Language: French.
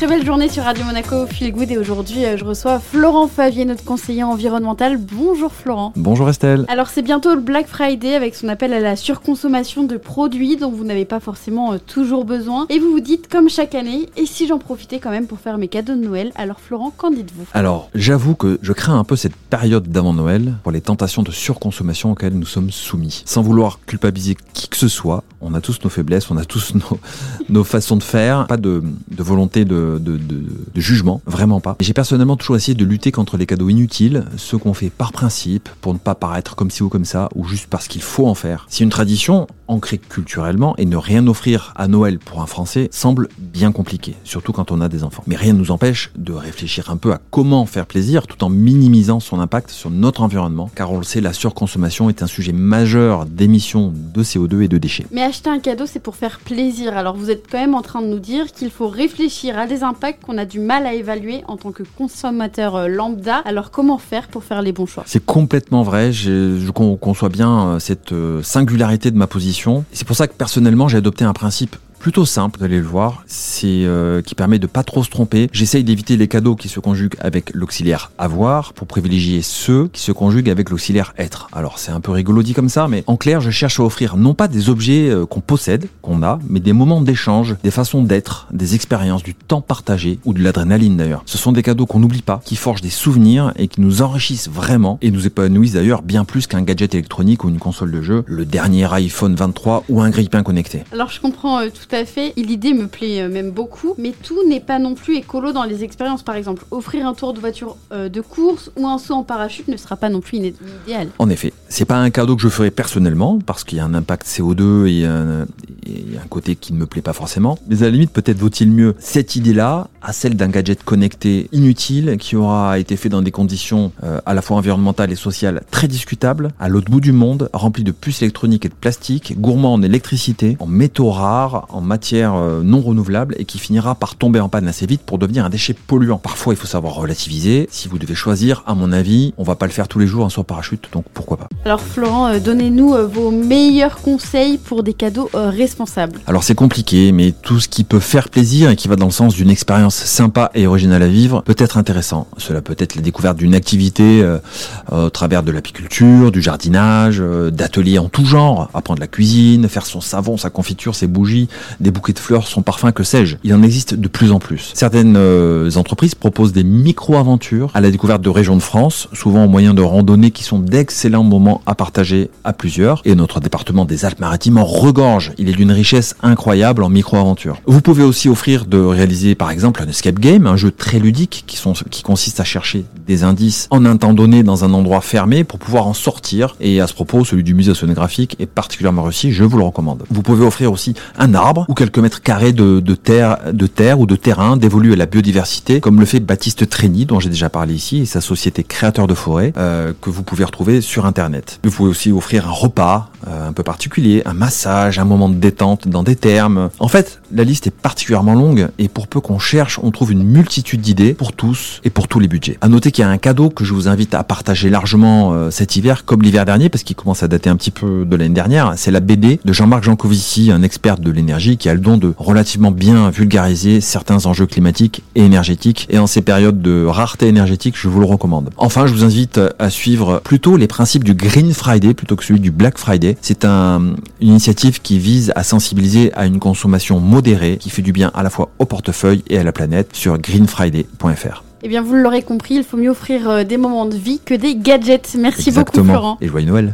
Très belle journée sur Radio Monaco Feel Good et aujourd'hui euh, je reçois Florent Favier, notre conseiller environnemental. Bonjour Florent. Bonjour Estelle. Alors c'est bientôt le Black Friday avec son appel à la surconsommation de produits dont vous n'avez pas forcément euh, toujours besoin et vous vous dites comme chaque année et si j'en profitais quand même pour faire mes cadeaux de Noël? Alors Florent, qu'en dites-vous? Alors j'avoue que je crains un peu cette période d'avant Noël pour les tentations de surconsommation auxquelles nous sommes soumis. Sans vouloir culpabiliser qui que ce soit, on a tous nos faiblesses, on a tous nos, nos façons de faire, pas de, de volonté de, de, de, de, jugement, vraiment pas. J'ai personnellement toujours essayé de lutter contre les cadeaux inutiles, ceux qu'on fait par principe, pour ne pas paraître comme ci ou comme ça, ou juste parce qu'il faut en faire. C'est une tradition ancrée culturellement, et ne rien offrir à Noël pour un Français semble bien compliqué, surtout quand on a des enfants. Mais rien ne nous empêche de réfléchir un peu à comment faire plaisir, tout en minimisant son impact sur notre environnement, car on le sait, la surconsommation est un sujet majeur d'émissions de CO2 et de déchets. Mais acheter un cadeau, c'est pour faire plaisir. Alors vous êtes quand même en train de nous dire qu'il faut réfléchir à des impacts qu'on a du mal à évaluer en tant que consommateur euh, lambda. Alors comment faire pour faire les bons choix? C'est complètement vrai. Je, je conçois bien euh, cette euh, singularité de ma position. C'est pour ça que personnellement, j'ai adopté un principe plutôt simple, vous allez le voir, c'est euh, qui permet de pas trop se tromper. J'essaye d'éviter les cadeaux qui se conjuguent avec l'auxiliaire avoir pour privilégier ceux qui se conjuguent avec l'auxiliaire être. Alors c'est un peu rigolo dit comme ça, mais en clair, je cherche à offrir non pas des objets euh, qu'on possède, qu'on a, mais des moments d'échange, des façons d'être, des expériences, du temps partagé ou de l'adrénaline d'ailleurs. Ce sont des cadeaux qu'on n'oublie pas, qui forgent des souvenirs et qui nous enrichissent vraiment et nous épanouissent d'ailleurs bien plus qu'un gadget électronique ou une console de jeu, le dernier iPhone 23 ou un grille-pain connecté. Alors je comprends euh, tout tout à fait. L'idée me plaît euh, même beaucoup, mais tout n'est pas non plus écolo dans les expériences. Par exemple, offrir un tour de voiture euh, de course ou un saut en parachute ne sera pas non plus idéal. En effet, c'est pas un cadeau que je ferai personnellement parce qu'il y a un impact CO2 et un, et un côté qui ne me plaît pas forcément. Mais à la limite, peut-être vaut-il mieux cette idée-là à celle d'un gadget connecté inutile qui aura été fait dans des conditions euh, à la fois environnementales et sociales très discutables, à l'autre bout du monde, rempli de puces électroniques et de plastique, gourmand en électricité, en métaux rares, en matières euh, non renouvelables et qui finira par tomber en panne assez vite pour devenir un déchet polluant. Parfois, il faut savoir relativiser. Si vous devez choisir, à mon avis, on va pas le faire tous les jours en saut parachute, donc pourquoi pas. Alors Florent, euh, donnez-nous euh, vos meilleurs conseils pour des cadeaux responsables. Alors c'est compliqué, mais tout ce qui peut faire plaisir et qui va dans le sens d'une expérience sympa et originale à vivre peut être intéressant. Cela peut être la découverte d'une activité euh, au travers de l'apiculture, du jardinage, euh, d'ateliers en tout genre, apprendre la cuisine, faire son savon, sa confiture, ses bougies, des bouquets de fleurs, son parfum, que sais-je. Il en existe de plus en plus. Certaines euh, entreprises proposent des micro-aventures à la découverte de régions de France, souvent au moyen de randonnées qui sont d'excellents moments à partager à plusieurs. Et notre département des Alpes-Maritimes en regorge. Il est d'une richesse incroyable en micro-aventures. Vous pouvez aussi offrir de réaliser par exemple un escape game, un jeu très ludique qui, qui consiste à chercher des indices en un temps donné dans un endroit fermé pour pouvoir en sortir. Et à ce propos, celui du musée océanographique est particulièrement réussi, je vous le recommande. Vous pouvez offrir aussi un arbre ou quelques mètres carrés de, de terre, de terre ou de terrain dévolu à la biodiversité, comme le fait Baptiste Trény, dont j'ai déjà parlé ici, et sa société Créateur de Forêt, euh, que vous pouvez retrouver sur Internet. Vous pouvez aussi offrir un repas euh, un peu particulier, un massage, un moment de détente dans des termes. En fait, la liste est particulièrement longue et pour peu qu'on cherche, on trouve une multitude d'idées pour tous et pour tous les budgets. À noter qu'il y a un cadeau que je vous invite à partager largement euh, cet hiver, comme l'hiver dernier, parce qu'il commence à dater un petit peu de l'année dernière. C'est la BD de Jean-Marc Jancovici, un expert de l'énergie qui a le don de relativement bien vulgariser certains enjeux climatiques et énergétiques. Et en ces périodes de rareté énergétique, je vous le recommande. Enfin, je vous invite à suivre plutôt les principes du Green Friday plutôt que celui du Black Friday. C'est un, une initiative qui vise à sensibiliser à une consommation modérée qui fait du bien à la fois au portefeuille et à la planète sur greenfriday.fr. Eh bien, vous l'aurez compris, il faut mieux offrir euh, des moments de vie que des gadgets. Merci Exactement. beaucoup, Florent. Et joyeux Noël.